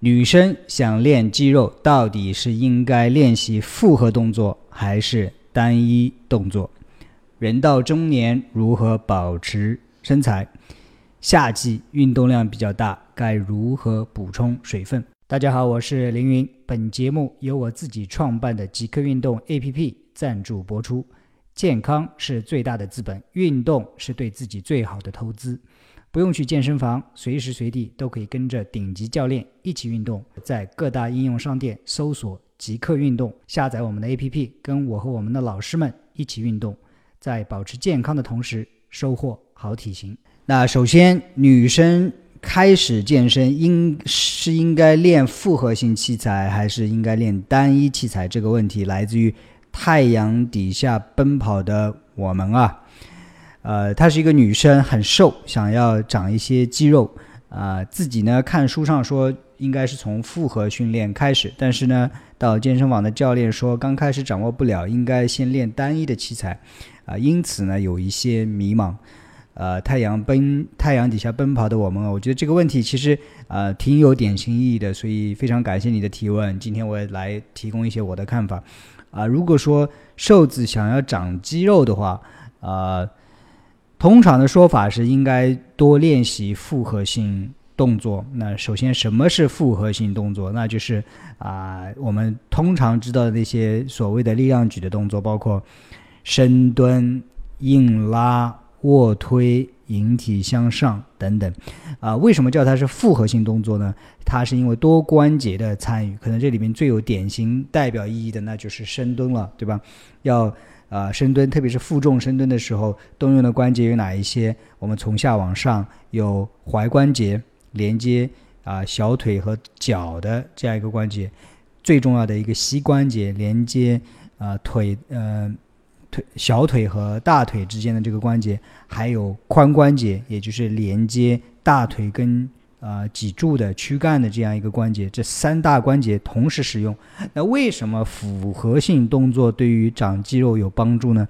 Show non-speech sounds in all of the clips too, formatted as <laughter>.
女生想练肌肉，到底是应该练习复合动作还是单一动作？人到中年如何保持身材？夏季运动量比较大，该如何补充水分？大家好，我是凌云。本节目由我自己创办的极客运动 APP 赞助播出。健康是最大的资本，运动是对自己最好的投资。不用去健身房，随时随地都可以跟着顶级教练一起运动。在各大应用商店搜索“极客运动”，下载我们的 APP，跟我和我们的老师们一起运动，在保持健康的同时收获好体型。那首先，女生开始健身应是应该练复合性器材，还是应该练单一器材？这个问题来自于太阳底下奔跑的我们啊。呃，她是一个女生，很瘦，想要长一些肌肉啊。自己呢，看书上说应该是从复合训练开始，但是呢，到健身房的教练说刚开始掌握不了，应该先练单一的器材啊。因此呢，有一些迷茫。呃，太阳奔太阳底下奔跑的我们，我觉得这个问题其实呃挺有典型意义的，所以非常感谢你的提问。今天我也来提供一些我的看法啊。如果说瘦子想要长肌肉的话，啊。通常的说法是应该多练习复合性动作。那首先，什么是复合性动作？那就是啊，我们通常知道的那些所谓的力量举的动作，包括深蹲、硬拉、卧推、引体向上等等。啊，为什么叫它是复合性动作呢？它是因为多关节的参与。可能这里面最有典型代表意义的，那就是深蹲了，对吧？要。啊，深蹲，特别是负重深蹲的时候，动用的关节有哪一些？我们从下往上有踝关节连接啊小腿和脚的这样一个关节，最重要的一个膝关节连接啊腿呃腿小腿和大腿之间的这个关节，还有髋关节，也就是连接大腿跟。啊，脊柱的躯干的这样一个关节，这三大关节同时使用。那为什么复合性动作对于长肌肉有帮助呢？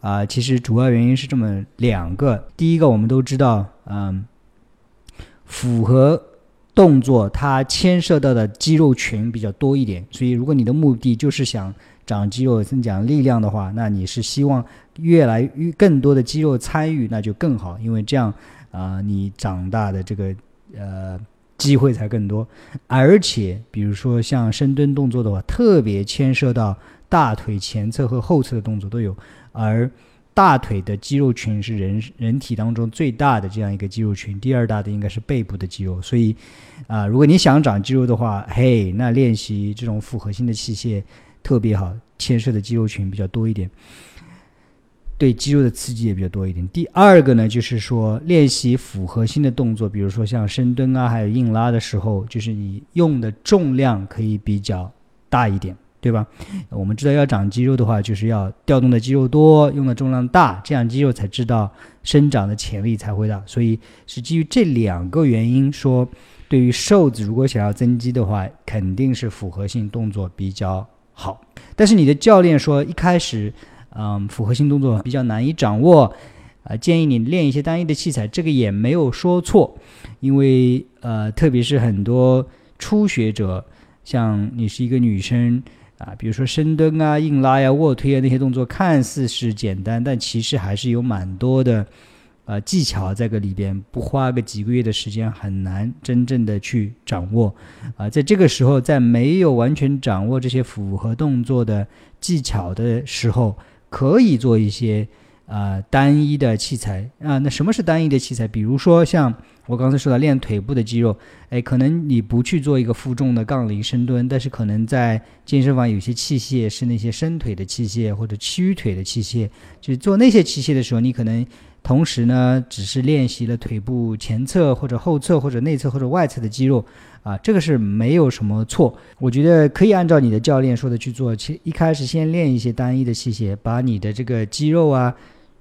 啊，其实主要原因是这么两个。第一个，我们都知道，嗯，复合动作它牵涉到的肌肉群比较多一点，所以如果你的目的就是想长肌肉、增强力量的话，那你是希望越来越更多的肌肉参与，那就更好，因为这样啊，你长大的这个。呃，机会才更多，而且比如说像深蹲动作的话，特别牵涉到大腿前侧和后侧的动作都有，而大腿的肌肉群是人人体当中最大的这样一个肌肉群，第二大的应该是背部的肌肉，所以啊，如果你想长肌肉的话，嘿，那练习这种复合性的器械特别好，牵涉的肌肉群比较多一点。对肌肉的刺激也比较多一点。第二个呢，就是说练习复合性的动作，比如说像深蹲啊，还有硬拉的时候，就是你用的重量可以比较大一点，对吧？我们知道要长肌肉的话，就是要调动的肌肉多，用的重量大，这样肌肉才知道生长的潜力才会大。所以是基于这两个原因说，对于瘦子如果想要增肌的话，肯定是复合性动作比较好。但是你的教练说一开始。嗯，复合性动作比较难以掌握，啊，建议你练一些单一的器材，这个也没有说错，因为呃，特别是很多初学者，像你是一个女生啊，比如说深蹲啊、硬拉呀、卧推啊那些动作，看似是简单，但其实还是有蛮多的呃技巧在个里边，不花个几个月的时间很难真正的去掌握，啊，在这个时候，在没有完全掌握这些复合动作的技巧的时候。可以做一些呃单一的器材啊，那什么是单一的器材？比如说像我刚才说的练腿部的肌肉，哎，可能你不去做一个负重的杠铃深蹲，但是可能在健身房有些器械是那些伸腿的器械或者屈腿的器械，就是做那些器械的时候，你可能同时呢只是练习了腿部前侧或者后侧或者内侧或者外侧的肌肉。啊，这个是没有什么错，我觉得可以按照你的教练说的去做。其一开始先练一些单一的器械，把你的这个肌肉啊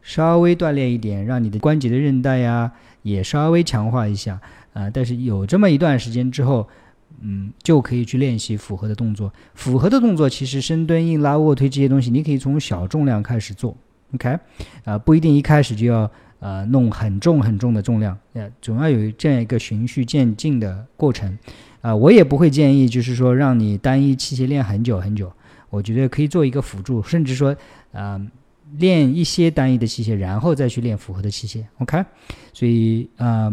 稍微锻炼一点，让你的关节的韧带呀也稍微强化一下啊。但是有这么一段时间之后，嗯，就可以去练习复合的动作。复合的动作其实深蹲、硬拉、卧推这些东西，你可以从小重量开始做，OK？啊，不一定一开始就要。呃，弄很重很重的重量，呃，总要有这样一个循序渐进的过程，啊，我也不会建议就是说让你单一器械练很久很久，我觉得可以做一个辅助，甚至说啊练一些单一的器械，然后再去练复合的器械。OK，所以啊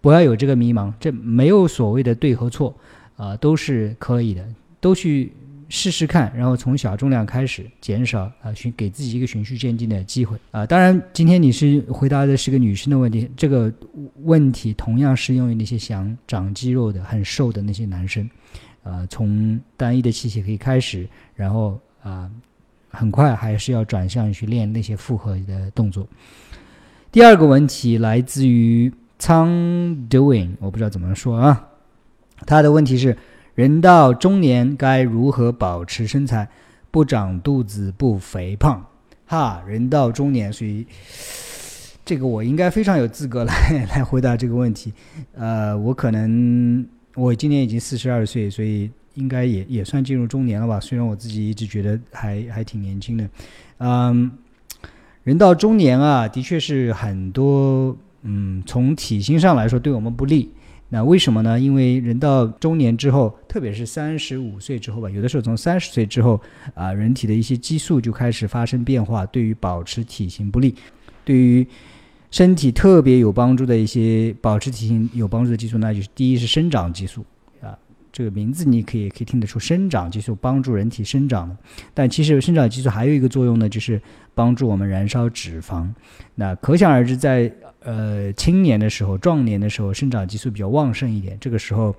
不要有这个迷茫，这没有所谓的对和错啊，都是可以的，都去。试试看，然后从小重量开始减少啊，循给自己一个循序渐进的机会啊。当然，今天你是回答的是个女生的问题，这个问题同样适用于那些想长肌肉的、很瘦的那些男生。啊，从单一的器械可以开始，然后啊，很快还是要转向去练那些复合的动作。第二个问题来自于苍 doing，我不知道怎么说啊，他的问题是。人到中年该如何保持身材，不长肚子不肥胖？哈，人到中年，所以这个我应该非常有资格来 <laughs> 来回答这个问题。呃，我可能我今年已经四十二岁，所以应该也也算进入中年了吧？虽然我自己一直觉得还还挺年轻的。嗯，人到中年啊，的确是很多嗯，从体型上来说对我们不利。那为什么呢？因为人到中年之后，特别是三十五岁之后吧，有的时候从三十岁之后啊，人体的一些激素就开始发生变化，对于保持体型不利。对于身体特别有帮助的一些保持体型有帮助的激素，那就是第一是生长激素，这个名字你可以可以听得出，生长激素帮助人体生长的。但其实生长激素还有一个作用呢，就是帮助我们燃烧脂肪。那可想而知，在呃，青年的时候、壮年的时候，生长激素比较旺盛一点。这个时候，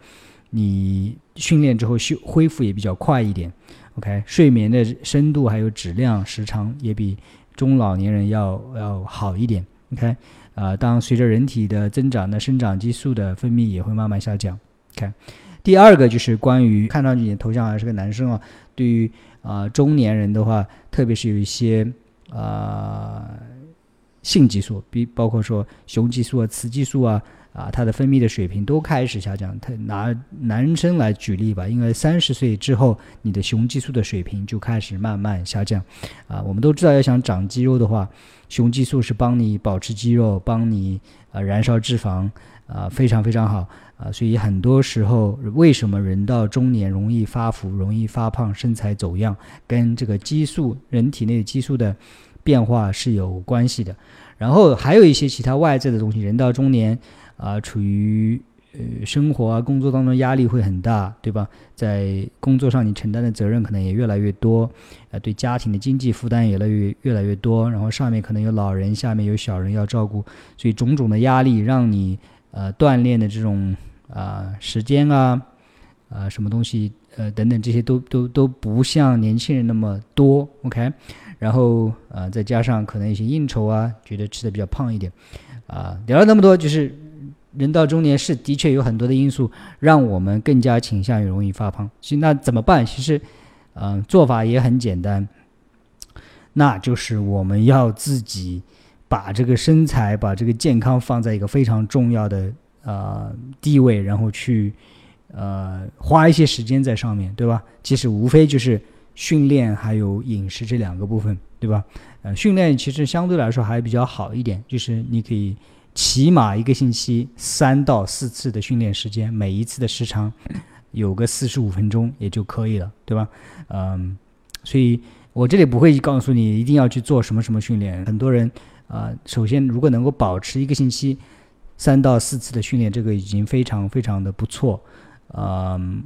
你训练之后修恢复也比较快一点。OK，睡眠的深度还有质量、时长也比中老年人要要好一点。OK，啊，当随着人体的增长，那生长激素的分泌也会慢慢下降。OK，第二个就是关于看上去你头像还是个男生啊，对于啊中年人的话，特别是有一些啊。性激素，比包括说雄激素啊、雌激素啊，啊，它的分泌的水平都开始下降。他拿男生来举例吧，因为三十岁之后，你的雄激素的水平就开始慢慢下降。啊，我们都知道，要想长肌肉的话，雄激素是帮你保持肌肉，帮你啊燃烧脂肪，啊，非常非常好。啊，所以很多时候，为什么人到中年容易发福、容易发胖、身材走样，跟这个激素、人体内激素的。变化是有关系的，然后还有一些其他外在的东西。人到中年，啊，处于呃生活啊、工作当中压力会很大，对吧？在工作上你承担的责任可能也越来越多，呃，对家庭的经济负担也越来越越来越多。然后上面可能有老人，下面有小人要照顾，所以种种的压力让你呃锻炼的这种啊时间啊啊什么东西呃等等这些都都都不像年轻人那么多。OK。然后呃，再加上可能一些应酬啊，觉得吃的比较胖一点，啊，聊了那么多，就是人到中年是的确有很多的因素让我们更加倾向于容易发胖。其实那怎么办？其实，嗯，做法也很简单，那就是我们要自己把这个身材、把这个健康放在一个非常重要的呃地位，然后去呃花一些时间在上面对吧？其实无非就是。训练还有饮食这两个部分，对吧？呃，训练其实相对来说还比较好一点，就是你可以起码一个星期三到四次的训练时间，每一次的时长有个四十五分钟也就可以了，对吧？嗯，所以我这里不会告诉你一定要去做什么什么训练。很多人啊，首先如果能够保持一个星期三到四次的训练，这个已经非常非常的不错，嗯。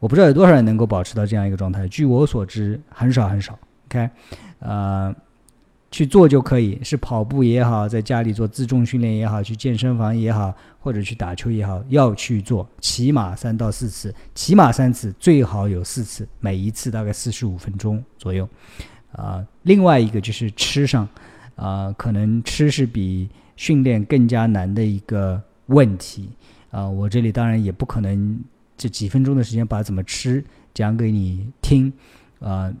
我不知道有多少人能够保持到这样一个状态。据我所知，很少很少。OK，呃，去做就可以，是跑步也好，在家里做自重训练也好，去健身房也好，或者去打球也好，要去做，起码三到四次，起码三次，最好有四次，每一次大概四十五分钟左右。啊，另外一个就是吃上，啊，可能吃是比训练更加难的一个问题。啊，我这里当然也不可能。这几分钟的时间把怎么吃讲给你听，啊，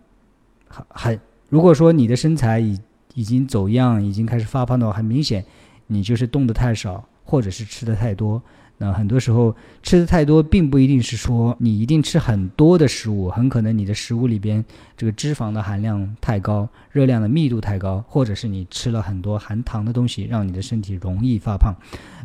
还还如果说你的身材已已经走样，已经开始发胖的话，很明显你就是动的太少，或者是吃的太多。那很多时候吃的太多，并不一定是说你一定吃很多的食物，很可能你的食物里边这个脂肪的含量太高，热量的密度太高，或者是你吃了很多含糖的东西，让你的身体容易发胖。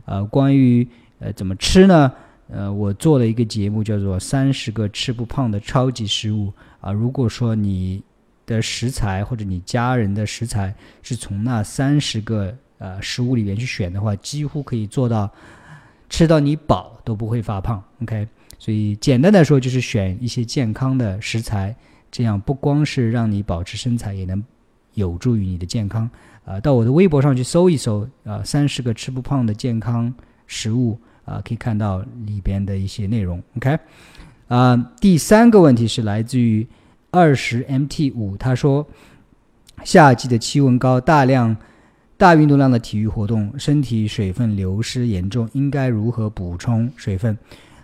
呃，关于呃怎么吃呢？呃，我做了一个节目，叫做《三十个吃不胖的超级食物》啊。如果说你的食材或者你家人的食材是从那三十个呃食物里面去选的话，几乎可以做到吃到你饱都不会发胖。OK，所以简单的说就是选一些健康的食材，这样不光是让你保持身材，也能有助于你的健康。啊，到我的微博上去搜一搜啊，三十个吃不胖的健康食物。啊，可以看到里边的一些内容。OK，啊，第三个问题是来自于二十 MT 五，他说，夏季的气温高，大量大运动量的体育活动，身体水分流失严重，应该如何补充水分？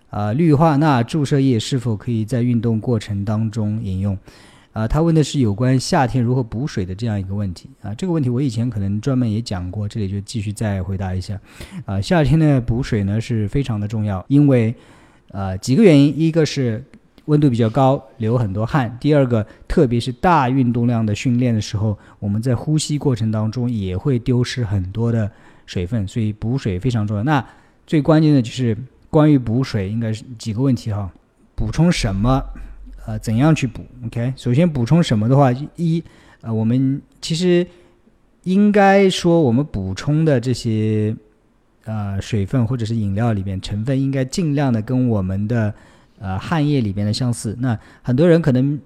啊，氯化钠注射液是否可以在运动过程当中饮用？啊，他问的是有关夏天如何补水的这样一个问题啊。这个问题我以前可能专门也讲过，这里就继续再回答一下。啊，夏天的补水呢是非常的重要，因为啊几个原因，一个是温度比较高，流很多汗；第二个，特别是大运动量的训练的时候，我们在呼吸过程当中也会丢失很多的水分，所以补水非常重要。那最关键的就是关于补水，应该是几个问题哈，补充什么？呃，怎样去补？OK，首先补充什么的话，一，呃，我们其实应该说，我们补充的这些呃水分或者是饮料里边成分，应该尽量的跟我们的呃汗液里边的相似。那很多人可能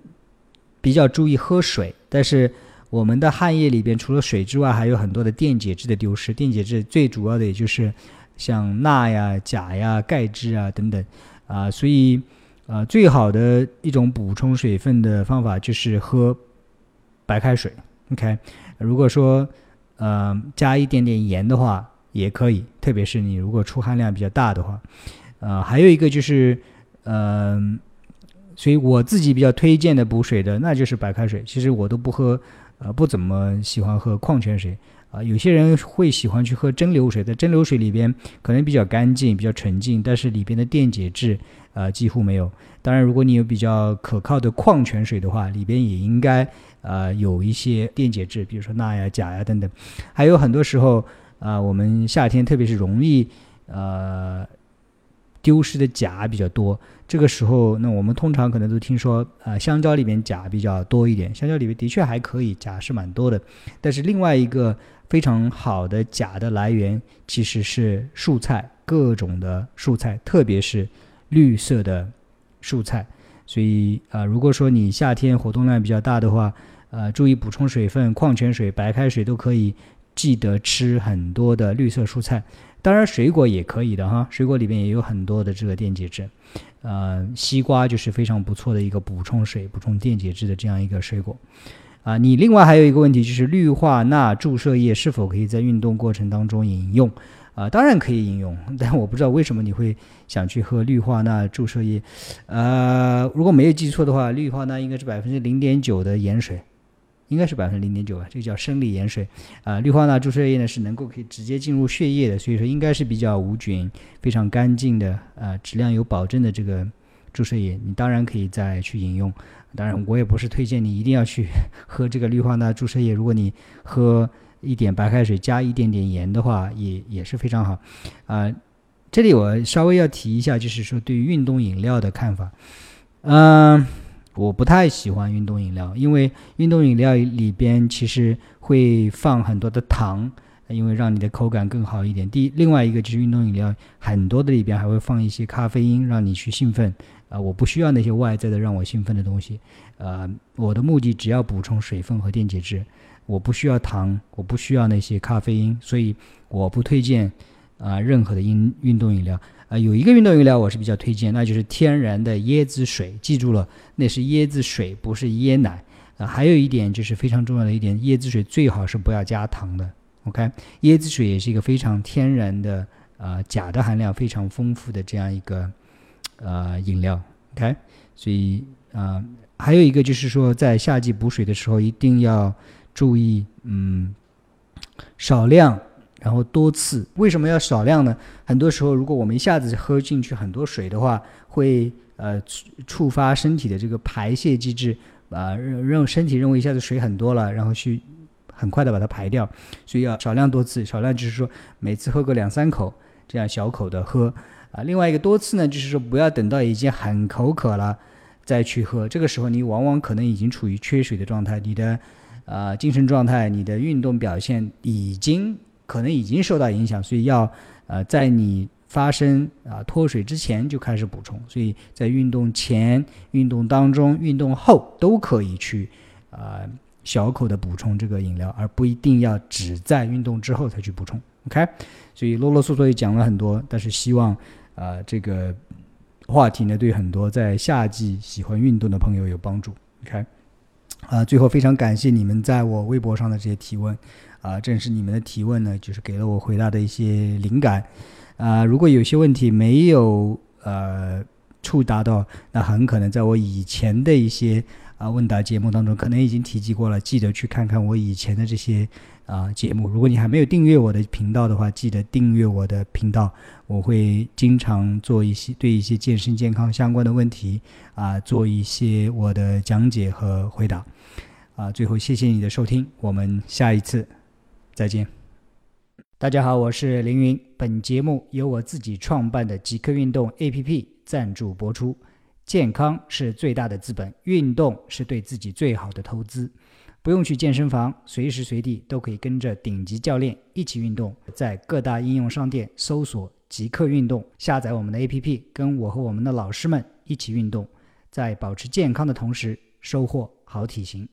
比较注意喝水，但是我们的汗液里边除了水之外，还有很多的电解质的丢失。电解质最主要的也就是像钠呀、钾呀、钙质啊等等啊，所以。啊，最好的一种补充水分的方法就是喝白开水。OK，如果说呃加一点点盐的话也可以，特别是你如果出汗量比较大的话。呃，还有一个就是呃，所以我自己比较推荐的补水的那就是白开水。其实我都不喝，呃，不怎么喜欢喝矿泉水。啊，有些人会喜欢去喝蒸馏水，在蒸馏水里边可能比较干净、比较纯净，但是里边的电解质呃几乎没有。当然，如果你有比较可靠的矿泉水的话，里边也应该呃有一些电解质，比如说钠呀、钾呀等等。还有很多时候啊，我们夏天特别是容易呃丢失的钾比较多。这个时候，那我们通常可能都听说啊，香蕉里面钾比较多一点。香蕉里面的确还可以，钾是蛮多的。但是另外一个非常好的钾的来源其实是蔬菜，各种的蔬菜，特别是绿色的蔬菜。所以啊，如果说你夏天活动量比较大的话，呃，注意补充水分，矿泉水、白开水都可以，记得吃很多的绿色蔬菜。当然，水果也可以的哈，水果里面也有很多的这个电解质。呃，西瓜就是非常不错的一个补充水、补充电解质的这样一个水果。啊，你另外还有一个问题就是氯化钠注射液是否可以在运动过程当中饮用？啊，当然可以饮用，<laughs> 但我不知道为什么你会想去喝氯化钠注射液。呃，如果没有记错的话，氯化钠应该是百分之零点九的盐水，应该是百分之零点九吧，这个叫生理盐水。啊，氯化钠注射液呢是能够可以直接进入血液的，所以说应该是比较无菌、非常干净的，呃，质量有保证的这个注射液，你当然可以再去饮用。当然，我也不是推荐你一定要去喝这个氯化钠注射液。如果你喝一点白开水加一点点盐的话，也也是非常好。啊，这里我稍微要提一下，就是说对于运动饮料的看法。嗯，我不太喜欢运动饮料，因为运动饮料里边其实会放很多的糖，因为让你的口感更好一点。第另外一个就是运动饮料很多的里边还会放一些咖啡因，让你去兴奋。啊，我不需要那些外在的让我兴奋的东西，呃，我的目的只要补充水分和电解质，我不需要糖，我不需要那些咖啡因，所以我不推荐啊任何的运运动饮料。啊，有一个运动饮料我是比较推荐，那就是天然的椰子水，记住了，那是椰子水，不是椰奶。啊，还有一点就是非常重要的一点，椰子水最好是不要加糖的。OK，椰子水也是一个非常天然的，啊，钾的含量非常丰富的这样一个。呃，饮料，OK，所以啊，还有一个就是说，在夏季补水的时候，一定要注意，嗯，少量，然后多次。为什么要少量呢？很多时候，如果我们一下子喝进去很多水的话，会呃触发身体的这个排泄机制，啊，认身体认为一下子水很多了，然后去很快的把它排掉，所以要少量多次。少量就是说，每次喝个两三口，这样小口的喝。啊，另外一个多次呢，就是说不要等到已经很口渴了再去喝，这个时候你往往可能已经处于缺水的状态，你的呃精神状态、你的运动表现已经可能已经受到影响，所以要呃在你发生啊脱水之前就开始补充，所以在运动前、运动当中、运动后都可以去啊小口的补充这个饮料，而不一定要只在运动之后才去补充。OK，所以啰啰嗦嗦也讲了很多，但是希望。啊，这个话题呢，对很多在夏季喜欢运动的朋友有帮助。OK，啊，最后非常感谢你们在我微博上的这些提问，啊，正是你们的提问呢，就是给了我回答的一些灵感。啊，如果有些问题没有呃触达到，那很可能在我以前的一些啊问答节目当中，可能已经提及过了，记得去看看我以前的这些。啊，节目！如果你还没有订阅我的频道的话，记得订阅我的频道。我会经常做一些对一些健身健康相关的问题啊，做一些我的讲解和回答。啊，最后谢谢你的收听，我们下一次再见。大家好，我是凌云。本节目由我自己创办的极客运动 APP 赞助播出。健康是最大的资本，运动是对自己最好的投资。不用去健身房，随时随地都可以跟着顶级教练一起运动。在各大应用商店搜索“极客运动”，下载我们的 APP，跟我和我们的老师们一起运动，在保持健康的同时，收获好体型。